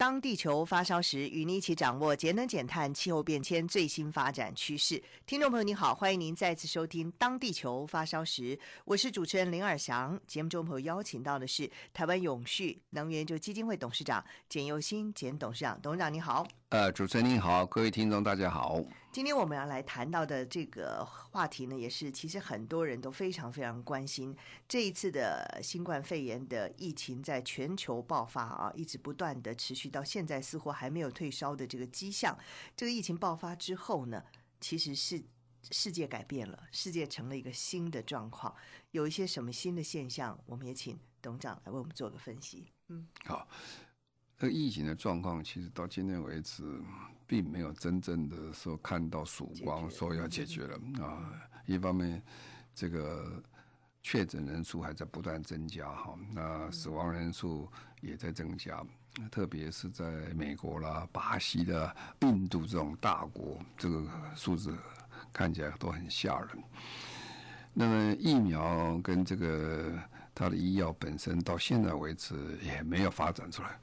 当地球发烧时，与你一起掌握节能减碳、气候变迁最新发展趋势。听众朋友，你好，欢迎您再次收听《当地球发烧时》，我是主持人林尔翔。节目中朋友邀请到的是台湾永续能源就基金会董事长简佑新简董事长，董事长你好。呃，主持人您好，各位听众大家好。今天我们要来谈到的这个话题呢，也是其实很多人都非常非常关心。这一次的新冠肺炎的疫情在全球爆发啊，一直不断的持续到现在，似乎还没有退烧的这个迹象。这个疫情爆发之后呢，其实是世界改变了，世界成了一个新的状况。有一些什么新的现象，我们也请董长来为我们做个分析。嗯，好。这个疫情的状况，其实到今天为止，并没有真正的说看到曙光，说要解决了啊。一方面，这个确诊人数还在不断增加哈，那死亡人数也在增加，特别是在美国啦、巴西的、印度这种大国，这个数字看起来都很吓人。那么疫苗跟这个。它的医药本身到现在为止也没有发展出来，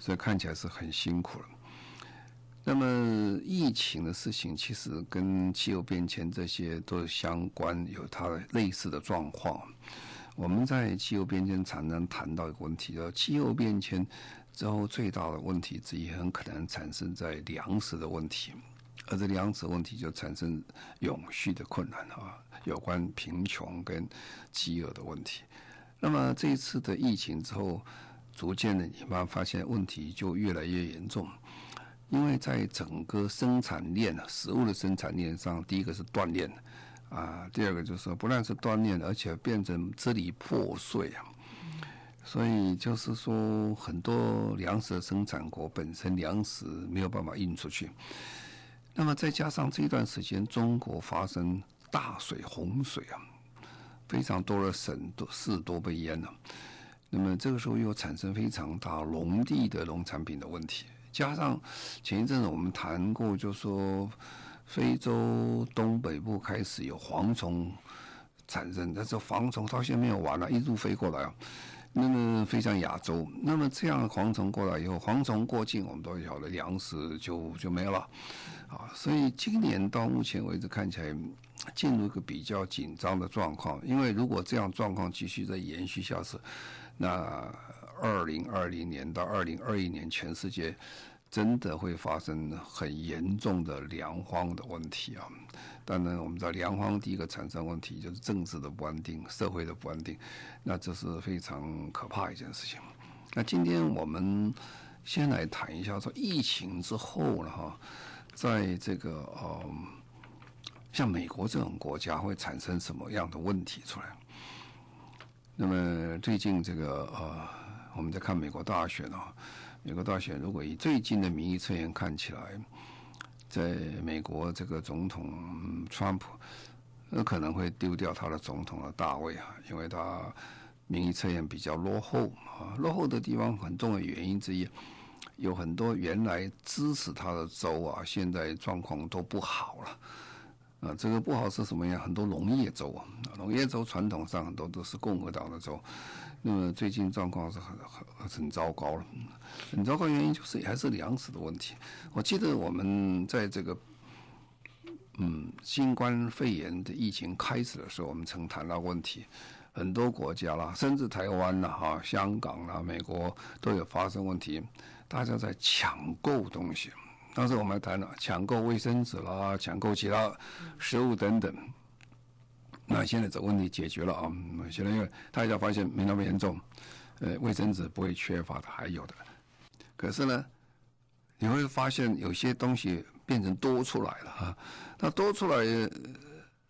所以看起来是很辛苦了。那么疫情的事情其实跟气候变迁这些都相关，有它类似的状况。我们在气候变迁常常谈到一个问题，叫气候变迁之后最大的问题之一，很可能产生在粮食的问题，而这粮食问题就产生永续的困难啊，有关贫穷跟饥饿的问题。那么这一次的疫情之后，逐渐的你们发现问题就越来越严重，因为在整个生产链啊，食物的生产链上，第一个是断链，啊，第二个就是说不但是断链，而且变成支离破碎啊，所以就是说很多粮食的生产国本身粮食没有办法运出去，那么再加上这段时间中国发生大水洪水啊。非常多的省都市都被淹了，那么这个时候又产生非常大农地的农产品的问题，加上前一阵子我们谈过，就说非洲东北部开始有蝗虫产生，但是蝗虫到现在没有完了，一路飞过来啊，那么飞向亚洲，那么这样蝗虫过来以后，蝗虫过境，我们都晓得粮食就就没有了，啊，所以今年到目前为止看起来。进入一个比较紧张的状况，因为如果这样状况继续再延续下去，那二零二零年到二零二一年，全世界真的会发生很严重的粮荒的问题啊！当然，我们知道粮荒第一个产生问题就是政治的不安定、社会的不安定，那这是非常可怕一件事情。那今天我们先来谈一下说疫情之后了哈，在这个呃。像美国这种国家会产生什么样的问题出来？那么最近这个呃，我们在看美国大选啊，美国大选如果以最近的民意测验看起来，在美国这个总统川普，那可能会丢掉他的总统的大位啊，因为他民意测验比较落后啊，落后的地方很重要的原因之一，有很多原来支持他的州啊，现在状况都不好了。啊，这个不好是什么呀？很多农业州啊，农业州传统上很多都是共和党的州，那么最近状况是很很很糟糕了。很糟糕原因就是还是粮食的问题。我记得我们在这个嗯新冠肺炎的疫情开始的时候，我们曾谈到问题，很多国家啦，甚至台湾啦、哈香港啦、美国都有发生问题，大家在抢购东西。当时我们还谈了抢购卫生纸啦，抢购其他食物等等。那现在这问题解决了啊，现在因为大家发现没那么严重，呃，卫生纸不会缺乏的，还有的。可是呢，你会发现有些东西变成多出来了哈。那多出来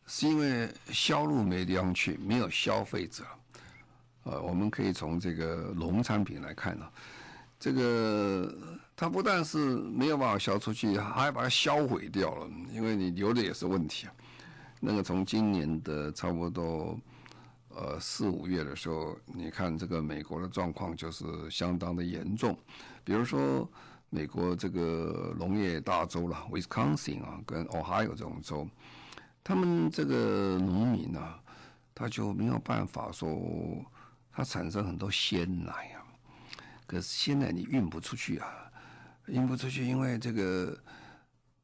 是因为销路没地方去，没有消费者。呃，我们可以从这个农产品来看呢。这个它不但是没有办法消出去，还把它销毁掉了，因为你留的也是问题啊。那个从今年的差不多呃四五月的时候，你看这个美国的状况就是相当的严重，比如说美国这个农业大州了，Wisconsin 啊跟 Ohio 这种州，他们这个农民啊，他就没有办法说，他产生很多鲜奶啊。可是现在你运不出去啊，运不出去，因为这个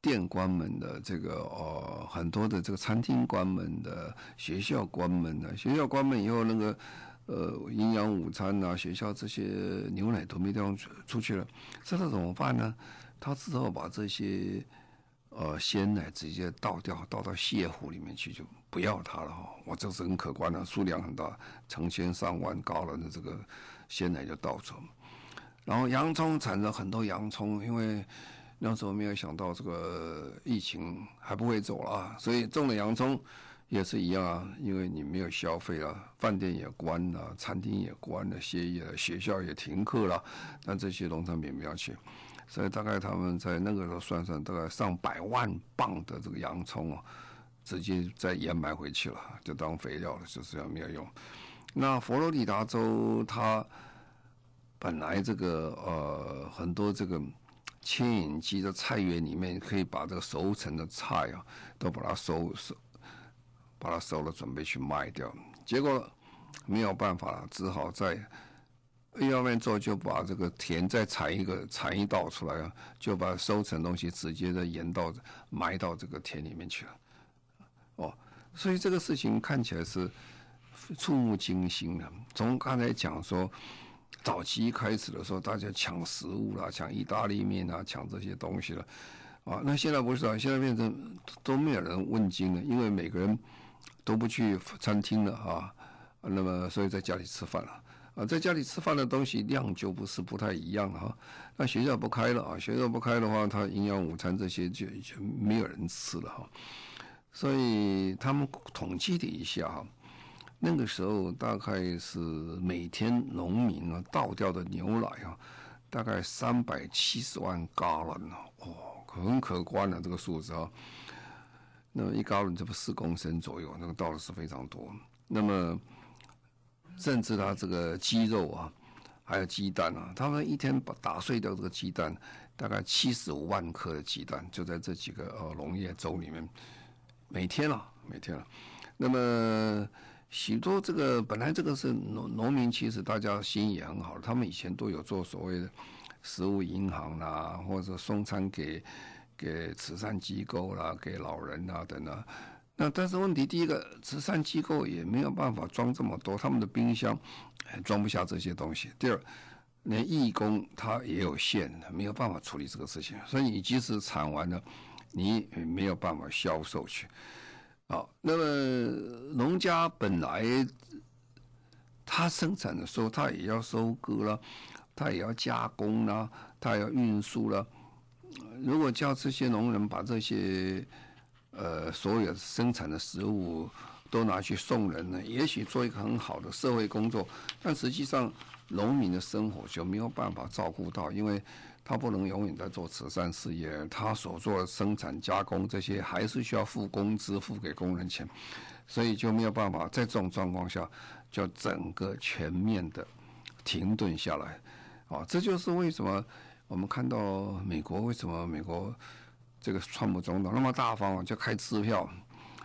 店关门的，这个哦，很多的这个餐厅关门的，学校关门的，学校关门以后，那个呃营养午餐、啊，学校这些牛奶都没地方出出去了，这他怎么办呢？他只好把这些呃鲜奶直接倒掉，倒到泻湖里面去，就不要它了哈。哇，这是很可观的，数量很大，成千上万高了那这个鲜奶就倒走。然后洋葱产生很多洋葱，因为那时候没有想到这个疫情还不会走了，所以种的洋葱也是一样啊。因为你没有消费了，饭店也关了，餐厅也关了，歇业了，学校也停课了，但这些农产品不要去，所以大概他们在那个时候算算，大概上百万磅的这个洋葱啊，直接再掩埋回去了，就当肥料了，就是这样没有用。那佛罗里达州它。本来这个呃很多这个牵引机的菜园里面可以把这个熟成的菜啊都把它收收，把它收了准备去卖掉，结果没有办法，只好在一方面做就把这个田再铲一个铲一道出来啊，就把收成东西直接的延到埋到这个田里面去了。哦，所以这个事情看起来是触目惊心的。从刚才讲说。早期一开始的时候，大家抢食物啦，抢意大利面啊，抢这些东西了，啊，那现在不是啊，现在变成都没有人问津了，因为每个人都不去餐厅了啊，那么所以在家里吃饭了，啊，在家里吃饭的东西量就不是不太一样哈，那学校不开了啊，学校不开的话，他营养午餐这些就就没有人吃了哈，所以他们统计了一下哈。那个时候大概是每天农民啊倒掉的牛奶啊，大概三百七十万加仑呢，哦，很可观的这个数字啊。那么一加仑这不四公升左右，那个倒的是非常多。那么甚至他这个鸡肉啊，还有鸡蛋啊，他们一天把打碎掉这个鸡蛋，大概七十五万颗的鸡蛋，就在这几个呃农业州里面，每天啊，每天啊，那么。许多这个本来这个是农农民，其实大家心也很好，他们以前都有做所谓的食物银行啦，或者送餐给给慈善机构啦，给老人啊等等。那但是问题，第一个慈善机构也没有办法装这么多，他们的冰箱装不下这些东西。第二，连义工他也有限，没有办法处理这个事情，所以你即使产完了，你也没有办法销售去。那么农家本来他生产的时候，他也要收割了，他也要加工了，他要运输了。如果叫这些农人把这些呃所有生产的食物都拿去送人呢，也许做一个很好的社会工作，但实际上农民的生活就没有办法照顾到，因为。他不能永远在做慈善事业，他所做生产加工这些还是需要付工资，付给工人钱，所以就没有办法在这种状况下就整个全面的停顿下来，啊，这就是为什么我们看到美国为什么美国这个川普总统那么大方，就开支票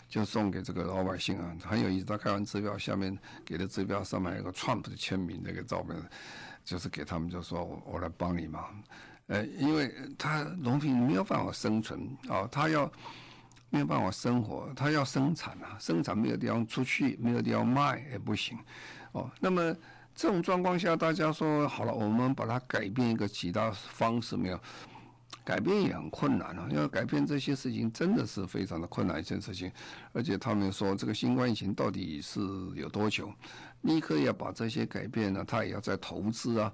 就送给这个老百姓啊，很有意思，他开完支票下面给的支票上面有个川普的签名那个照片，就是给他们就说我我来帮你忙。呃，因为他农民没有办法生存啊，他要没有办法生活，他要生产啊，生产没有地方出去，没有地方卖也不行，哦。那么这种状况下，大家说好了，我们把它改变一个其他方式没有？改变也很困难啊，要改变这些事情真的是非常的困难一件事情，而且他们说这个新冠疫情到底是有多久？立刻要把这些改变呢，他也要再投资啊。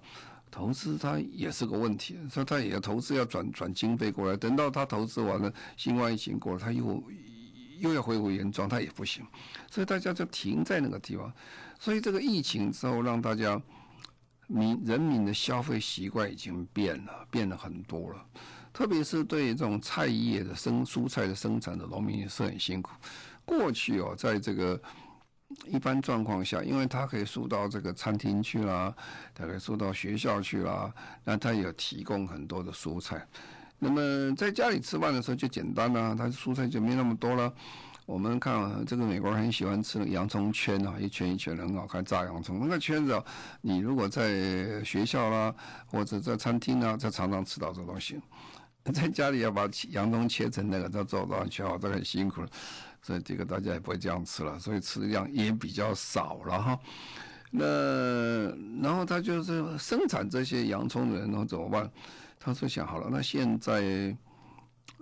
投资它也是个问题，所以他也要投资要转转经费过来，等到他投资完了，新冠疫情过了，他又又要恢复原状，他也不行，所以大家就停在那个地方。所以这个疫情之后让大家民人民的消费习惯已经变了，变了很多了。特别是对这种菜叶的生蔬菜的生产的农民也是很辛苦。过去哦，在这个一般状况下，因为他可以送到这个餐厅去啦，他可以送到学校去啦，那他有提供很多的蔬菜。那么在家里吃饭的时候就简单啦，他蔬菜就没那么多了。我们看，这个美国人很喜欢吃洋葱圈啊，一圈一圈的很好看，炸洋葱那个圈子啊，你如果在学校啦，或者在餐厅啊，就常常吃到这东西。在家里要把洋葱切成那个，再做到切好，这很辛苦了。所以这个大家也不会这样吃了，所以吃的量也比较少了哈。那然后他就是生产这些洋葱的人，然后怎么办？他说想好了，那现在。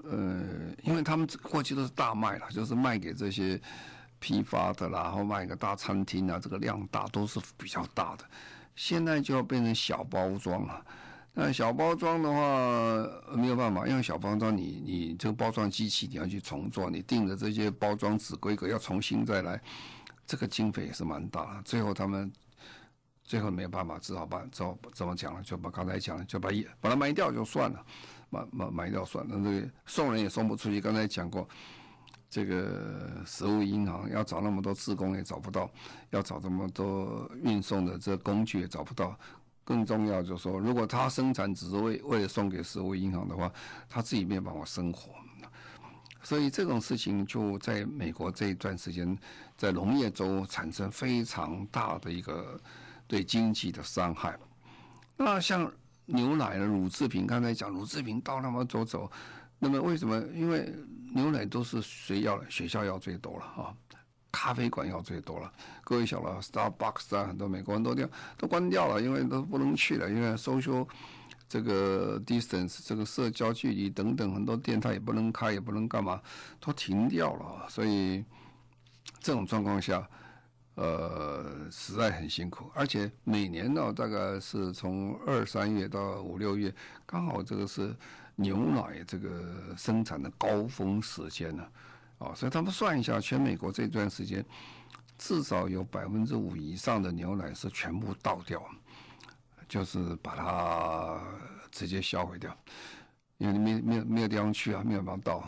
呃，因为他们过去都是大卖了，就是卖给这些批发的，然后卖给大餐厅啊，这个量大都是比较大的。现在就要变成小包装了。那小包装的话没有办法，因为小包装你你这个包装机器你要去重做，你定的这些包装纸规格要重新再来，这个经费也是蛮大的。最后他们最后没有办法，只好把怎怎么讲了，就把刚才讲了，就把一把它卖掉就算了。卖卖卖掉算了，这个送人也送不出去。刚才讲过，这个食物银行要找那么多职工也找不到，要找这么多运送的这工具也找不到。更重要就是说，如果他生产只是为为了送给社会银行的话，他自己没有办法生活。所以这种事情就在美国这一段时间，在农业州产生非常大的一个对经济的伤害。那像。牛奶的乳制品，刚才讲乳制品到那么走走，那么为什么？因为牛奶都是谁要？学校要最多了啊，咖啡馆要最多了。各位晓得，Starbucks 啊，很多美国人都掉都关掉了，因为都不能去了，因为 social 这个 distance 这个社交距离等等，很多店它也不能开，也不能干嘛，都停掉了。所以这种状况下。呃，实在很辛苦，而且每年呢，大概是从二三月到五六月，刚好这个是牛奶这个生产的高峰时间呢，所以他们算一下，全美国这段时间，至少有百分之五以上的牛奶是全部倒掉，就是把它直接销毁掉，因为没没有没有地方去啊，没有办法倒，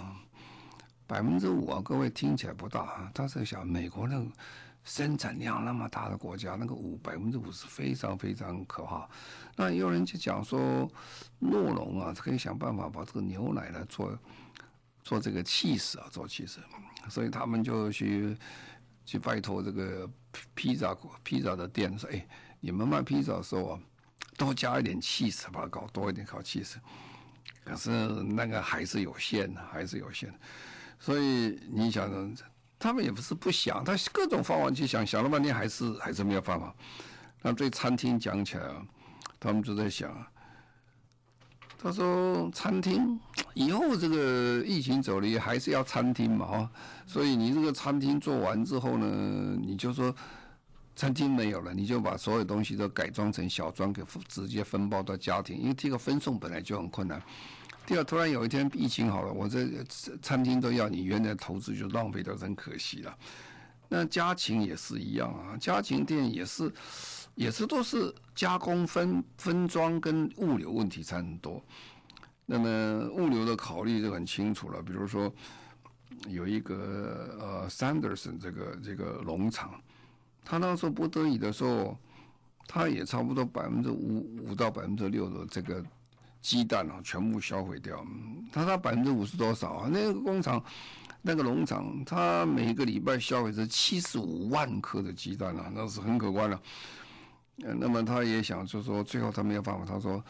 百分之五啊，各位听起来不大，但是想美国那个。生产量那么大的国家，那个五百分之五是非常非常可怕。那有人就讲说，酪农啊，可以想办法把这个牛奶呢做做这个气势啊，做气势。所以他们就去去拜托这个披披萨披萨的店说：“哎，你们卖披萨的时候啊，多加一点气势，把它搞多一点搞气势。”可是那个还是有限的，还是有限的。所以你想呢？他们也不是不想，他各种方法去想，想了半天还是还是没有办法。那对餐厅讲起来啊，他们就在想，他说餐厅以后这个疫情走了，还是要餐厅嘛哈。所以你这个餐厅做完之后呢，你就说餐厅没有了，你就把所有东西都改装成小装，给直接分包到家庭，因为这个分送本来就很困难。第二，突然有一天疫情好了，我这餐厅都要你原来投资就浪费掉，真可惜了。那家禽也是一样啊，家禽店也是，也是都是加工分分装跟物流问题差很多。那么物流的考虑就很清楚了，比如说有一个呃 Sanderson 这个这个农场，他那时候不得已的时候，他也差不多百分之五五到百分之六的这个。鸡蛋啊，全部销毁掉。他他百分之五是多少啊？那个工厂，那个农场，他每个礼拜销毁是七十五万颗的鸡蛋啊，那是很可观了。嗯那么他也想，就是说最后他没有办法，他说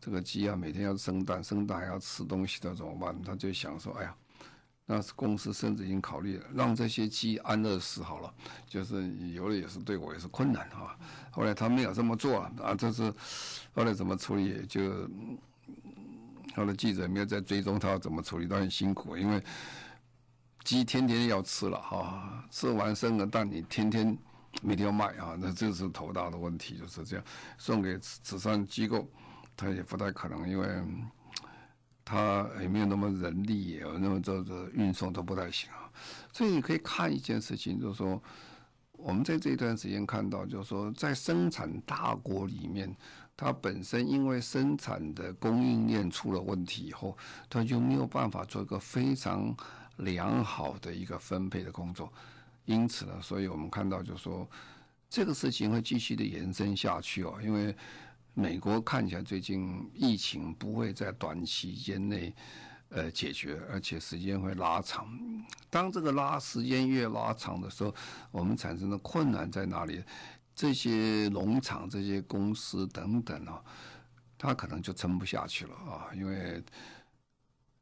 这个鸡啊，每天要生蛋，生蛋还要吃东西的怎么办？他就想说，哎呀，那是公司甚至已经考虑了，让这些鸡安乐死好了，就是有的也是对我也是困难啊。后来他没有这么做啊，这是后来怎么处理就。他的记者没有在追踪他怎么处理，都很辛苦，因为鸡天天要吃了哈，吃完生的蛋你天天每天要卖啊，那这是头大的问题，就是这样。送给慈善机构，他也不太可能，因为他也没有那么人力，也有那么这这运送都不太行啊。所以你可以看一件事情，就是说我们在这一段时间看到，就是说，在生产大国里面，它本身因为生产的供应链出了问题以后，它就没有办法做一个非常良好的一个分配的工作。因此呢，所以我们看到，就说，这个事情会继续的延伸下去哦，因为美国看起来最近疫情不会在短期间内。呃，解决，而且时间会拉长。当这个拉时间越拉长的时候，我们产生的困难在哪里？这些农场、这些公司等等啊，它可能就撑不下去了啊！因为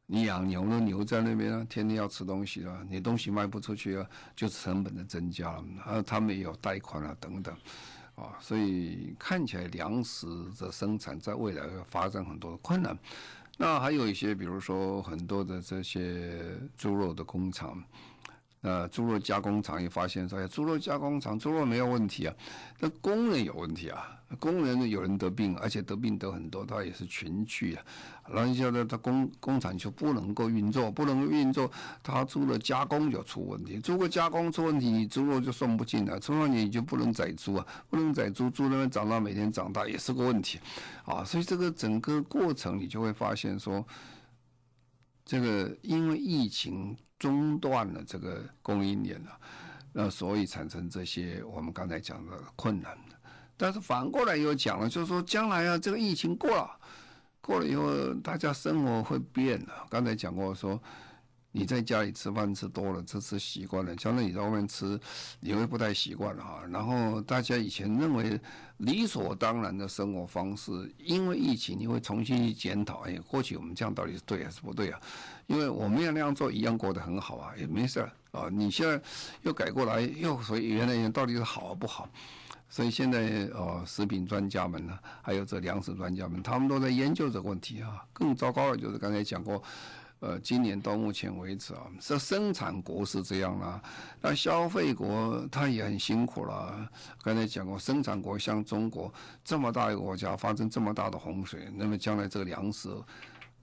你养牛的牛在那边啊，天天要吃东西啊，你东西卖不出去啊，就成本的增加了。啊，他们也有贷款啊，等等啊，所以看起来粮食的生产在未来会发展很多的困难。那还有一些，比如说很多的这些猪肉的工厂，呃，猪肉加工厂也发现说，哎，猪肉加工厂猪肉没有问题啊，那工人有问题啊。工人有人得病，而且得病得很多，他也是群聚啊。然后现在他工工厂就不能够运作，不能够运作，他做的加工就出问题。做个加工出问题，你猪肉就送不进来，从而你就不能宰猪啊，不能宰猪，猪那边长大每天长大也是个问题啊。所以这个整个过程你就会发现说，这个因为疫情中断了这个供应链啊，那所以产生这些我们刚才讲的困难。但是反过来又讲了，就是说将来啊，这个疫情过了，过了以后，大家生活会变的。刚才讲过说，你在家里吃饭吃多了，吃吃习惯了，将来你在外面吃，你会不太习惯了哈。然后大家以前认为理所当然的生活方式，因为疫情，你会重新去检讨，哎，过去我们这样到底是对还是不对啊？因为我们要那样做，一样过得很好啊，也没事啊。你现在又改过来，又所以原来到底是好不好？所以现在呃，食品专家们呢，还有这粮食专家们，他们都在研究这个问题啊。更糟糕的就是刚才讲过，呃，今年到目前为止啊，这生产国是这样了，那消费国他也很辛苦了。刚才讲过，生产国像中国这么大一个国家，发生这么大的洪水，那么将来这个粮食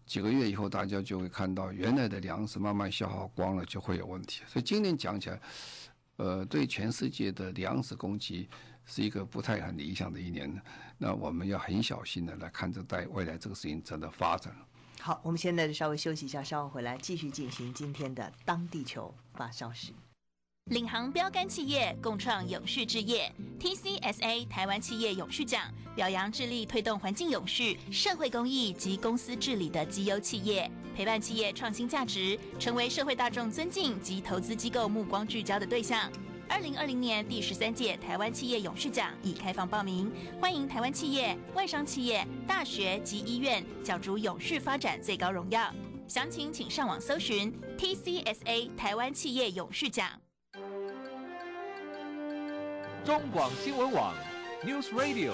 几个月以后，大家就会看到原来的粮食慢慢消耗光了，就会有问题。所以今年讲起来，呃，对全世界的粮食供给。是一个不太很理想的一年，那我们要很小心的来看着待未来这个事情怎么发展。好，我们现在稍微休息一下，稍后回来继续进行今天的当地球发烧时。领航标杆企业共创永续置业，TCSA 台湾企业永续奖表扬致力推动环境永续、社会公益及公司治理的绩优企业，陪伴企业创新价值，成为社会大众尊敬及投资机构目光聚焦的对象。二零二零年第十三届台湾企业勇士奖已开放报名，欢迎台湾企业、外商企业、大学及医院角逐勇士发展最高荣耀。详情请上网搜寻 TCSA 台湾企业勇士奖。中广新闻网 News Radio。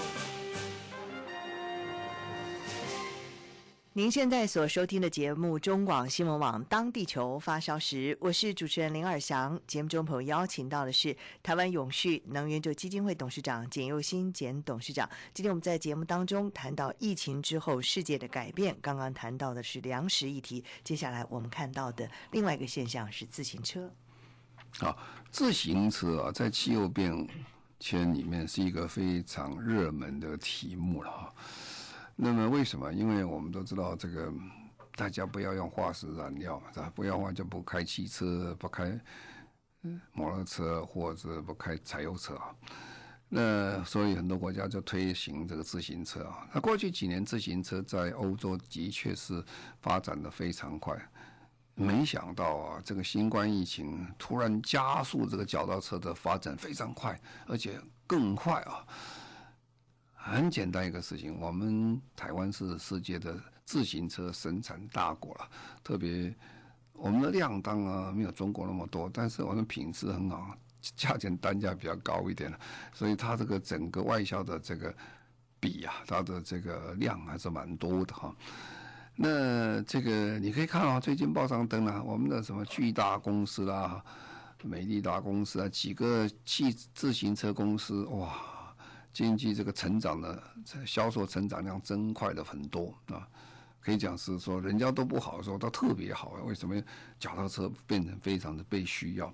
您现在所收听的节目《中广新闻网》，当地球发烧时，我是主持人林尔祥。节目中朋友邀请到的是台湾永续能源就基金会董事长简佑新简董事长。今天我们在节目当中谈到疫情之后世界的改变，刚刚谈到的是粮食议题。接下来我们看到的另外一个现象是自行车。啊，自行车啊，在气候变迁里面是一个非常热门的题目了哈。那么为什么？因为我们都知道这个，大家不要用化石燃料，是吧？不要话就不开汽车，不开摩托车，或者不开柴油车啊。那所以很多国家就推行这个自行车啊。那过去几年自行车在欧洲的确是发展的非常快，没想到啊，这个新冠疫情突然加速这个脚踏车的发展非常快，而且更快啊。很简单一个事情，我们台湾是世界的自行车生产大国了，特别我们的量当啊没有中国那么多，但是我们品质很好，价钱单价比较高一点，所以它这个整个外销的这个比啊，它的这个量还是蛮多的哈。那这个你可以看啊，最近报上登了我们的什么巨大公司啦、美利达公司啊，几个汽自行车公司哇。经济这个成长的销售成长量增快了很多啊，可以讲是说人家都不好的时候，它特别好。为什么脚踏车变成非常的被需要？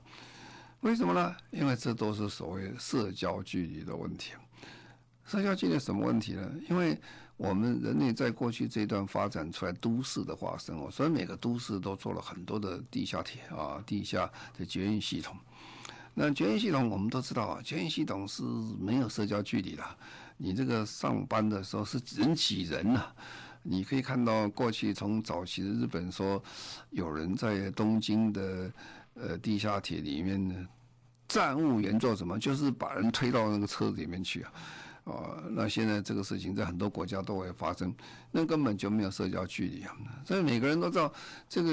为什么呢？因为这都是所谓社交距离的问题。社交距离什么问题呢？因为我们人类在过去这段发展出来都市的化身哦，所以每个都市都做了很多的地下铁啊、地下的捷运系统。那捷运系统我们都知道啊，捷运系统是没有社交距离的。你这个上班的时候是人挤人呐、你可以看到过去从早期的日本说，有人在东京的呃地下铁里面呢，站务员做什么？就是把人推到那个车子里面去啊。哦，那现在这个事情在很多国家都会发生，那根本就没有社交距离啊。所以每个人都知道，这个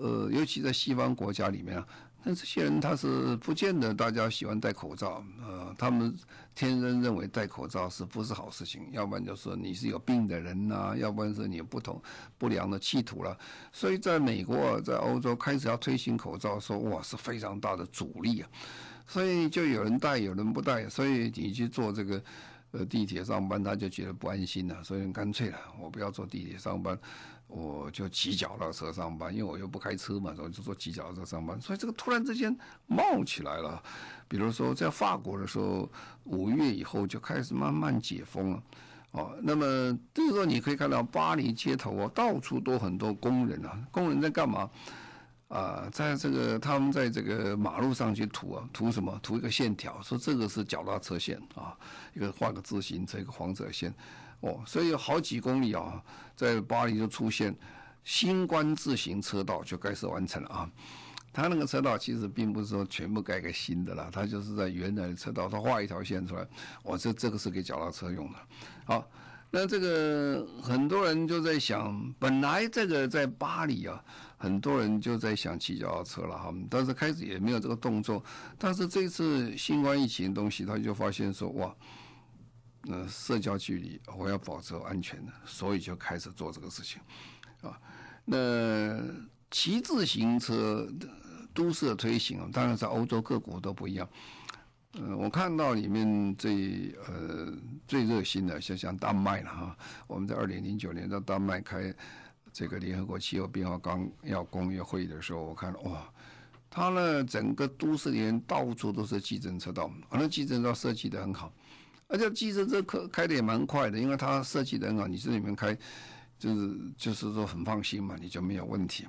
呃，尤其在西方国家里面啊，那这些人他是不见得大家喜欢戴口罩，呃，他们天生认为戴口罩是不是好事情？要不然就说你是有病的人呐、啊，要不然是你有不同不良的企图了。所以在美国、在欧洲开始要推行口罩的时候，哇，是非常大的阻力啊。所以就有人戴，有人不戴，所以你去做这个。呃，地铁上班他就觉得不安心了，所以干脆了，我不要坐地铁上班，我就骑脚踏车上班，因为我又不开车嘛，所以就坐骑脚踏车上班。所以这个突然之间冒起来了，比如说在法国的时候，五月以后就开始慢慢解封了，哦，那么这个时候你可以看到巴黎街头啊，到处都很多工人啊，工人在干嘛？啊，在这个他们在这个马路上去涂啊，涂什么？涂一个线条，说这个是脚踏车线啊，一个画个自行车一个黄色线，哦，所以有好几公里啊，在巴黎就出现新冠自行车道就开始完成了啊。他那个车道其实并不是说全部盖个新的啦，他就是在原来的车道他画一条线出来，我，这这个是给脚踏车用的，好。那这个很多人就在想，本来这个在巴黎啊，很多人就在想骑脚踏车了哈，但是开始也没有这个动作。但是这次新冠疫情的东西，他就发现说，哇，那社交距离我要保持安全的，所以就开始做这个事情，啊，那骑自行车的都市的推行，当然在欧洲各国都不一样。嗯，我看到里面最呃最热心的，像像丹麦了哈。我们在二零零九年到丹麦开这个联合国气候变化纲要公约会议的时候，我看哇，它呢整个都市里面到处都是计程车道，而那计程车道设计的很好，而且计程车开开的也蛮快的，因为它设计得很好，你这里面开就是就是说很放心嘛，你就没有问题。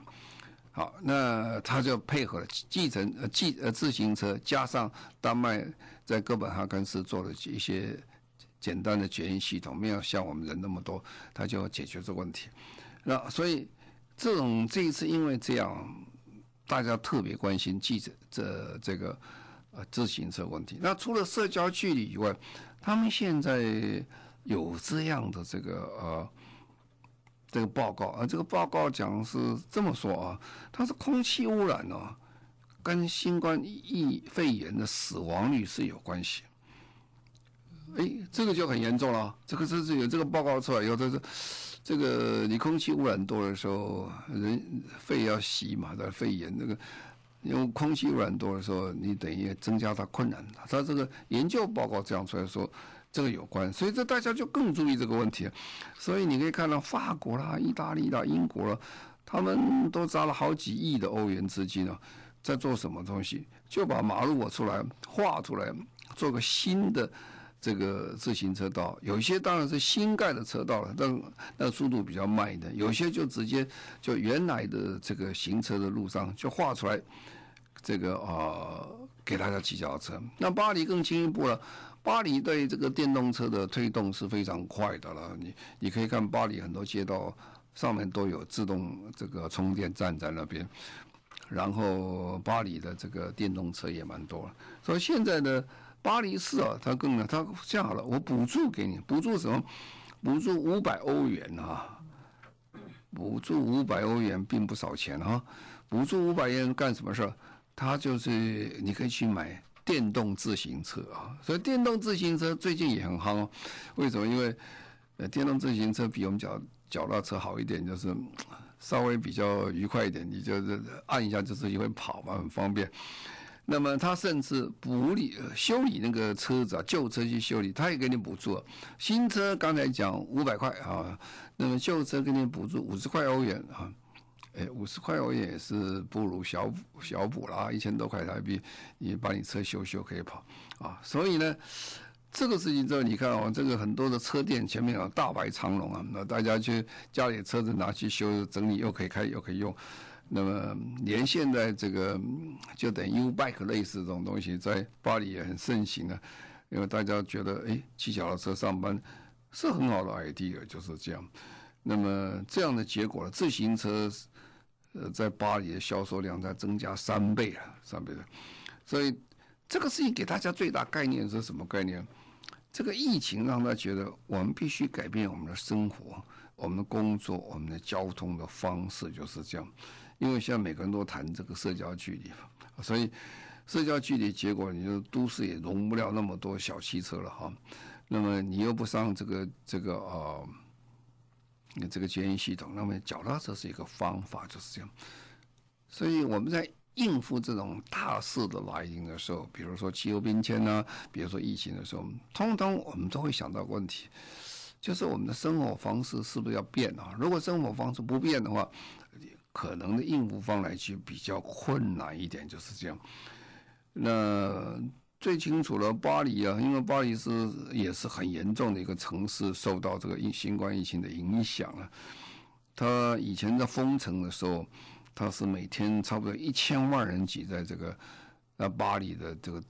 好，那他就配合了计程呃计呃自行车，加上丹麦在哥本哈根市做了一些简单的捷运系统，没有像我们人那么多，他就解决这个问题。那所以这种这一次因为这样，大家特别关心记者这这个呃自行车问题。那除了社交距离以外，他们现在有这样的这个呃。这个报告啊，这个报告讲是这么说啊，它是空气污染呢、跟新冠疫肺炎的死亡率是有关系。哎，这个就很严重了。这个是是有这个报告出来以后，这是这个你空气污染多的时候，人肺要吸嘛，的肺炎那个，因为空气污染多的时候，你等于增加它困难。它这个研究报告这样出来说。这个有关，所以这大家就更注意这个问题。所以你可以看到法国啦、意大利啦、英国啦，他们都砸了好几亿的欧元资金啊，在做什么东西？就把马路我出来画出来，做个新的这个自行车道。有些当然是新盖的车道了，但那速度比较慢一点。有些就直接就原来的这个行车的路上就画出来，这个啊、给大家骑脚车。那巴黎更进一步了。巴黎对这个电动车的推动是非常快的了。你你可以看巴黎很多街道上面都有自动这个充电站在那边，然后巴黎的这个电动车也蛮多了。所以现在呢巴黎市啊，它更呢，它这样好了，我补助给你，补助什么？补助五百欧元啊，补助五百欧元并不少钱啊。补助五百元干什么事儿？它就是你可以去买。电动自行车啊，所以电动自行车最近也很夯哦。为什么？因为，电动自行车比我们脚脚踏车好一点，就是稍微比较愉快一点。你就是按一下就自己会跑嘛，很方便。那么他甚至补理修理那个车子啊，旧车去修理，他也给你补助。新车刚才讲五百块啊，那么旧车给你补助五十块欧元啊。哎，五十块欧元也是不如小补小补啦，一千多块台币，你把你车修修可以跑啊。所以呢，这个事情之后，你看哦，这个很多的车店前面有大排长龙啊，那大家去家里车子拿去修整理，又可以开又可以用。那么连现在这个就等于 U bike 类似这种东西，在巴黎也很盛行啊，因为大家觉得哎，骑脚踏车上班是很好的 idea，就是这样。那么这样的结果呢，自行车。呃，在巴黎的销售量在增加三倍啊，三倍的，所以这个事情给大家最大概念是什么概念？这个疫情让他觉得我们必须改变我们的生活、我们的工作、我们的交通的方式，就是这样。因为现在每个人都谈这个社交距离，所以社交距离结果，你就都市也容不了那么多小汽车了哈。那么你又不上这个这个啊。呃这个监狱系统，那么脚踏车是一个方法，就是这样。所以我们在应付这种大事的来临的时候，比如说气候变迁呐，比如说疫情的时候，通通我们都会想到问题，就是我们的生活方式是不是要变啊？如果生活方式不变的话，可能的应付方来去比较困难一点，就是这样。那。最清楚了，巴黎啊，因为巴黎是也是很严重的一个城市，受到这个疫新冠疫情的影响啊。他以前在封城的时候，他是每天差不多一千万人挤在这个那巴黎的这个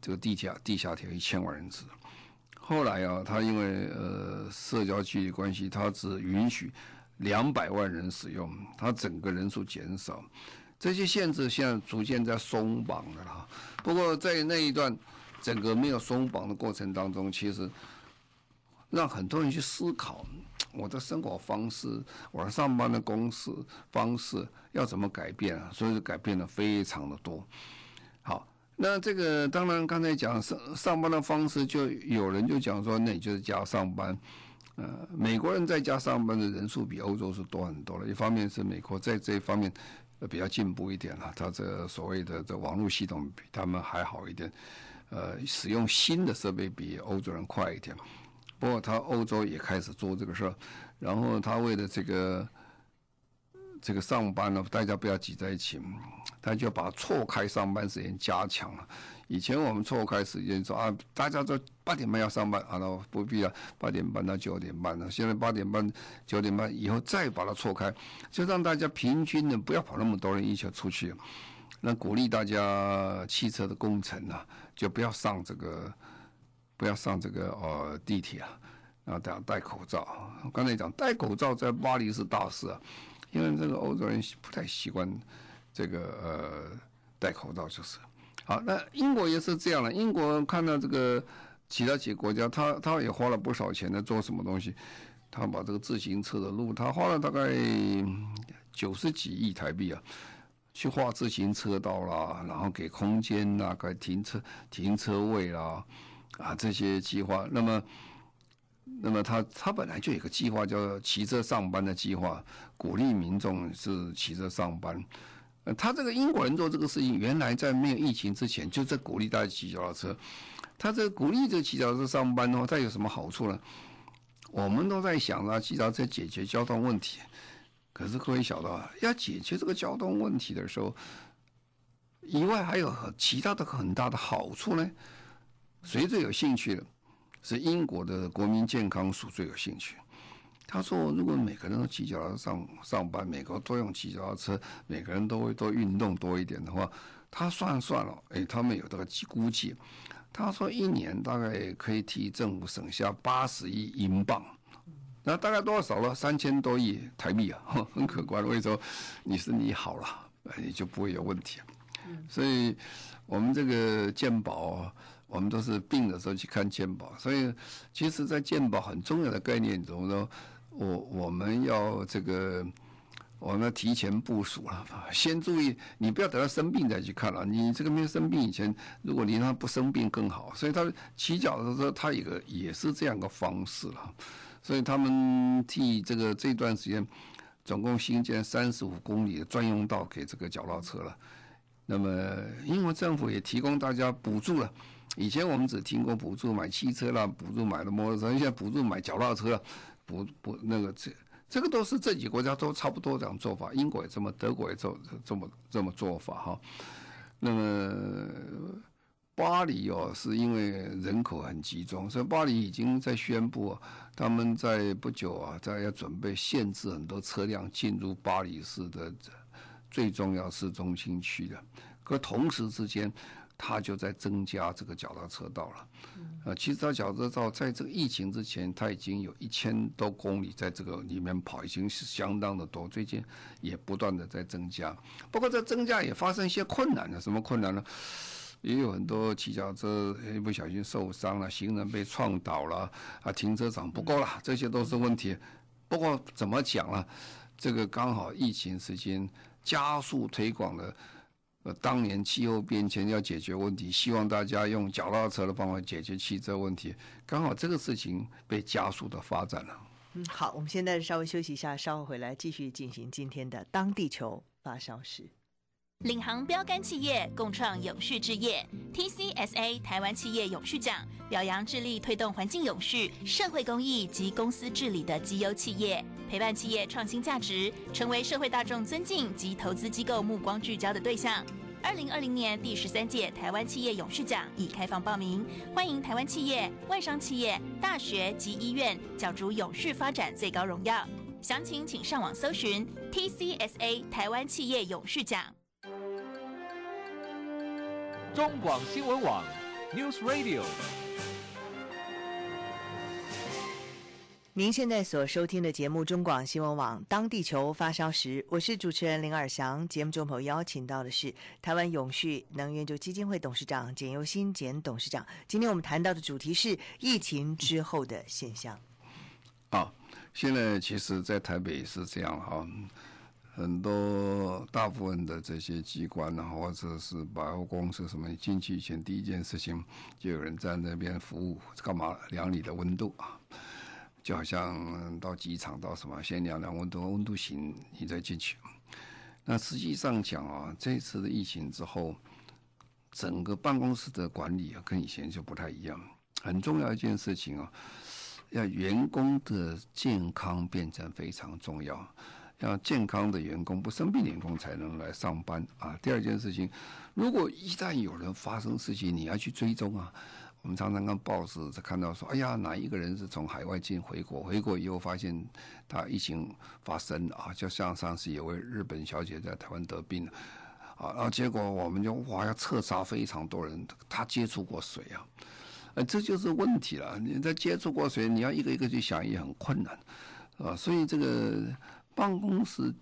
这个地下地下铁一千万人次。后来啊，他因为呃社交距离关系，他只允许两百万人使用，他整个人数减少。这些限制现在逐渐在松绑了哈，不过在那一段整个没有松绑的过程当中，其实让很多人去思考我的生活方式，我上班的公司方式要怎么改变啊？所以改变了非常的多。好，那这个当然刚才讲上上班的方式，就有人就讲说，那你就是加上班。呃，美国人在家上班的人数比欧洲是多很多了。一方面是美国在这一方面。比较进步一点了，他这所谓的这网络系统比他们还好一点，呃，使用新的设备比欧洲人快一点。不过他欧洲也开始做这个事儿，然后他为了这个这个上班呢，大家不要挤在一起，他就把错开上班时间加强了。以前我们错开时间说啊，大家都八点半要上班，啊，那不必要八点半到九点半了。现在八点半、九点半以后再把它错开，就让大家平均的不要跑那么多人一起出去。那鼓励大家汽车的工程啊，就不要上这个，不要上这个呃地铁啊，然后，大家戴口罩。刚才讲戴口罩在巴黎是大事啊，因为这个欧洲人不太习惯这个呃戴口罩，就是。好，那英国也是这样了。英国看到这个其他几个国家，他他也花了不少钱在做什么东西。他把这个自行车的路，他花了大概九十几亿台币啊，去画自行车道啦，然后给空间啊，给停车停车位啦，啊这些计划。那么，那么他他本来就有个计划叫骑车上班的计划，鼓励民众是骑车上班。他这个英国人做这个事情，原来在没有疫情之前就在鼓励大家骑脚踏车。他这鼓励这骑脚踏车上班的话，他有什么好处呢？我们都在想啊，骑脚踏车解决交通问题。可是各位晓得啊，要解决这个交通问题的时候，以外还有其他的很大的好处呢。谁最有兴趣的？是英国的国民健康署最有兴趣。他说：“如果每个人都骑脚踏上上班，每个都用骑脚踏车，每个人都会多运动多一点的话，他算算了，哎，他们有这个估计，他说一年大概可以替政府省下八十亿英镑，那大概多少了？三千多亿台币啊，很可观。为什么？你是你好了，你就不会有问题。所以，我们这个健保。”我们都是病的时候去看健保，所以其实，在健保很重要的概念中呢，我我们要这个，我们要提前部署了，先注意，你不要等到生病再去看了。你这个没有生病以前，如果你让他不生病更好。所以他起脚的时候，他一个也是这样的方式了。所以他们替这个这段时间，总共新建三十五公里的专用道给这个脚踏车了。那么英国政府也提供大家补助了。以前我们只听过补助买汽车啦，补助买了摩托车，现在补助买脚踏车，不不那个这这个都是这几个国家都差不多这样做法，英国也这么，德国也这这么这么做法哈。那么巴黎哦，是因为人口很集中，所以巴黎已经在宣布，他们在不久啊，在要准备限制很多车辆进入巴黎市的最重要市中心区的。可同时之间，他就在增加这个脚踏车道了。呃，其实他脚踏车道在这个疫情之前，他已经有一千多公里在这个里面跑，已经是相当的多。最近也不断的在增加，不过这增加也发生一些困难了。什么困难呢？也有很多骑脚车一不小心受伤了，行人被撞倒了，啊，停车场不够了，这些都是问题。不过怎么讲呢？这个刚好疫情时间加速推广了。当年气候变迁要解决问题，希望大家用脚踏车的方法解决汽车问题，刚好这个事情被加速的发展了。嗯，好，我们现在稍微休息一下，稍后回来继续进行今天的当地球发烧时。领航标杆企业共创永续置业，TCSA 台湾企业永续奖表扬致力推动环境永续、社会公益及公司治理的绩优企业，陪伴企业创新价值，成为社会大众尊敬及投资机构目光聚焦的对象。二零二零年第十三届台湾企业勇士奖已开放报名，欢迎台湾企业、外商企业、大学及医院角逐勇士发展最高荣耀。详情请上网搜寻 TCSA 台湾企业勇士奖。中广新闻网，News Radio。您现在所收听的节目《中广新闻网》，当地球发烧时，我是主持人林尔祥。节目中朋友邀请到的是台湾永续能源基金会董事长简尤新简董事长。今天我们谈到的主题是疫情之后的现象。啊，现在其实，在台北是这样哈。很多大部分的这些机关啊，或者是百货公司什么，进去以前第一件事情就有人在那边服务，干嘛量你的温度啊？就好像到机场到什么，先量量温度，温度行你再进去。那实际上讲啊，这次的疫情之后，整个办公室的管理啊，跟以前就不太一样。很重要一件事情啊，要员工的健康变成非常重要。要健康的员工，不生病员工才能来上班啊。第二件事情，如果一旦有人发生事情，你要去追踪啊。我们常常看报纸才看到说，哎呀，哪一个人是从海外进回国，回国以后发现他疫情发生啊，就像上次有位日本小姐在台湾得病了啊，然后结果我们就哇要彻查非常多人，他接触过谁啊？呃，这就是问题了。你在接触过谁，你要一个一个去想也很困难啊。所以这个。办公室，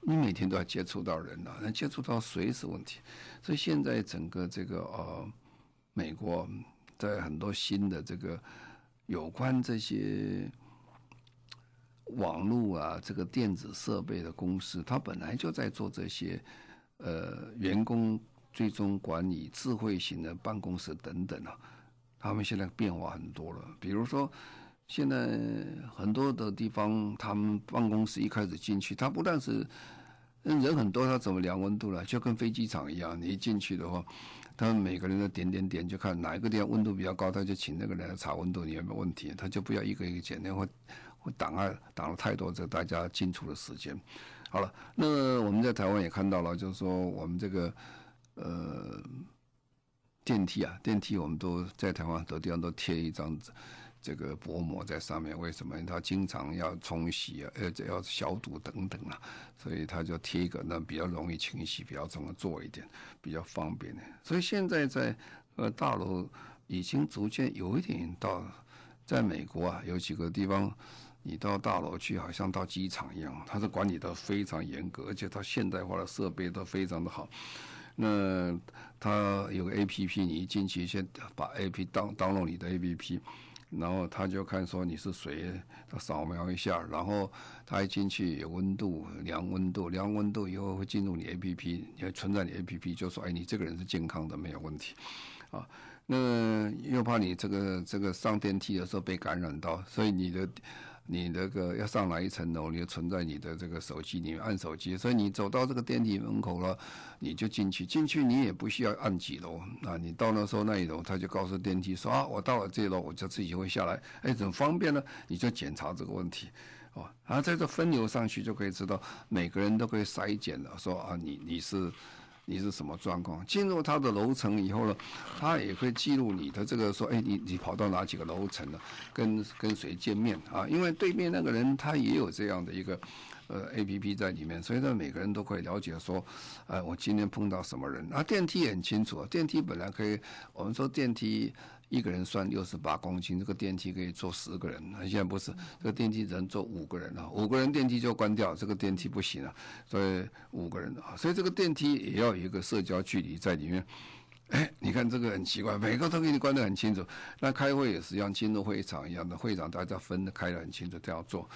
你每天都要接触到人了，那接触到谁是问题？所以现在整个这个呃，美国在很多新的这个有关这些网络啊，这个电子设备的公司，它本来就在做这些呃员工追踪管理、智慧型的办公室等等啊，他们现在变化很多了，比如说。现在很多的地方，他们办公室一开始进去，他不但是人很多，他怎么量温度了？就跟飞机场一样，你一进去的话，他们每个人都点点点，就看哪一个地方温度比较高，他就请那个人来查温度，你有没有问题？他就不要一个一个检，那会会挡啊挡了太多这大家进出的时间。好了，那我们在台湾也看到了，就是说我们这个呃电梯啊，电梯我们都在台湾很多地方都贴一张纸。这个薄膜在上面，为什么？它经常要冲洗啊，而且要消毒等等啊，所以他就贴一个，那比较容易清洗，比较怎么做一点，比较方便的。所以现在在呃大楼已经逐渐有一点到，在美国啊，有几个地方，你到大楼去，好像到机场一样，它是管理的非常严格，而且它现代化的设备都非常的好。那它有个 APP，你一进去先把 APP 当 download 你的 APP。然后他就看说你是谁，他扫描一下，然后他一进去有温度，量温度，量温度以后会进入你 APP，也存在你 APP，就说哎，你这个人是健康的，没有问题，啊，那又怕你这个这个上电梯的时候被感染到，所以你的。你那个要上哪一层楼，你就存在你的这个手机里面按手机，所以你走到这个电梯门口了，你就进去，进去你也不需要按几楼啊，你到那时候那一楼，他就告诉电梯说啊，我到了这楼，我就自己会下来，哎，怎么方便呢？你就检查这个问题，哦，然后在这分流上去就可以知道，每个人都可以筛检了，说啊，你你是你是什么状况？进入他的楼层以后呢，他也会记录你的这个说，哎，你你跑到哪几个楼层了？跟跟谁见面啊？因为对面那个人他也有这样的一个呃 APP 在里面，所以呢，每个人都可以了解说，呃，我今天碰到什么人啊？电梯也很清楚啊，电梯本来可以，我们说电梯。一个人算六十八公斤，这个电梯可以坐十个人。现在不是，这个电梯只能坐五个人了，五个人电梯就关掉，这个电梯不行了，所以五个人啊，所以这个电梯也要有一个社交距离在里面。哎，你看这个很奇怪，每个都给你关得很清楚。那开会也是一样，进入会场一样的，会场大家分得开得很清楚，都要做。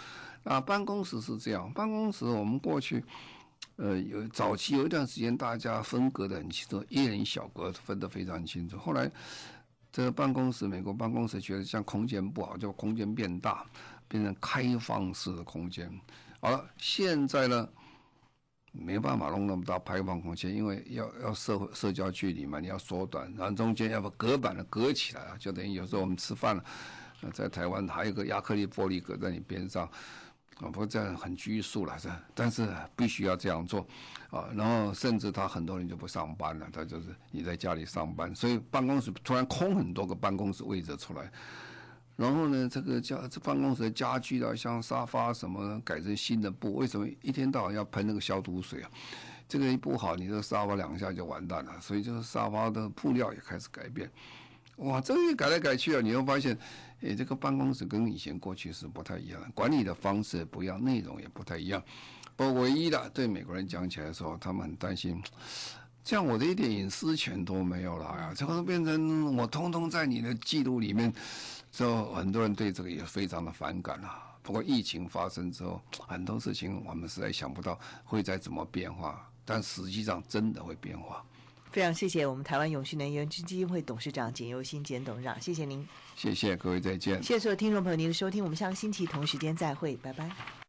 啊，办公室是这样，办公室我们过去，呃，有早期有一段时间大家分隔得很清楚，一人一小格分得非常清楚，后来。这个办公室，美国办公室觉得像空间不好，就空间变大，变成开放式的空间。好了，现在呢，没办法弄那么大开放空间，因为要要社会社交距离嘛，你要缩短，然后中间要把隔板的隔起来啊，就等于有时候我们吃饭了，在台湾还有个亚克力玻璃隔在你边上。啊，不过这样很拘束了，是，但是必须要这样做，啊，然后甚至他很多人就不上班了，他就是你在家里上班，所以办公室突然空很多个办公室位置出来，然后呢，这个家这办公室的家具啊，像沙发什么改成新的布，为什么一天到晚要喷那个消毒水啊？这个一不好，你这个沙发两下就完蛋了，所以就是沙发的布料也开始改变。哇，这个改来改去啊，你会发现，诶，这个办公室跟以前过去是不太一样，管理的方式不一样，内容也不太一样。不过唯一的对美国人讲起来的时候，他们很担心，这样我的一点隐私权都没有了呀，这个变成我通通在你的记录里面，之后很多人对这个也非常的反感啊。不过疫情发生之后，很多事情我们实在想不到会再怎么变化，但实际上真的会变化。非常谢谢我们台湾永续能源基金会董事长简尤新简董事长，谢谢您。谢谢各位，再见。谢谢所有听众朋友您的收听，我们下个星期同时间再会，拜拜。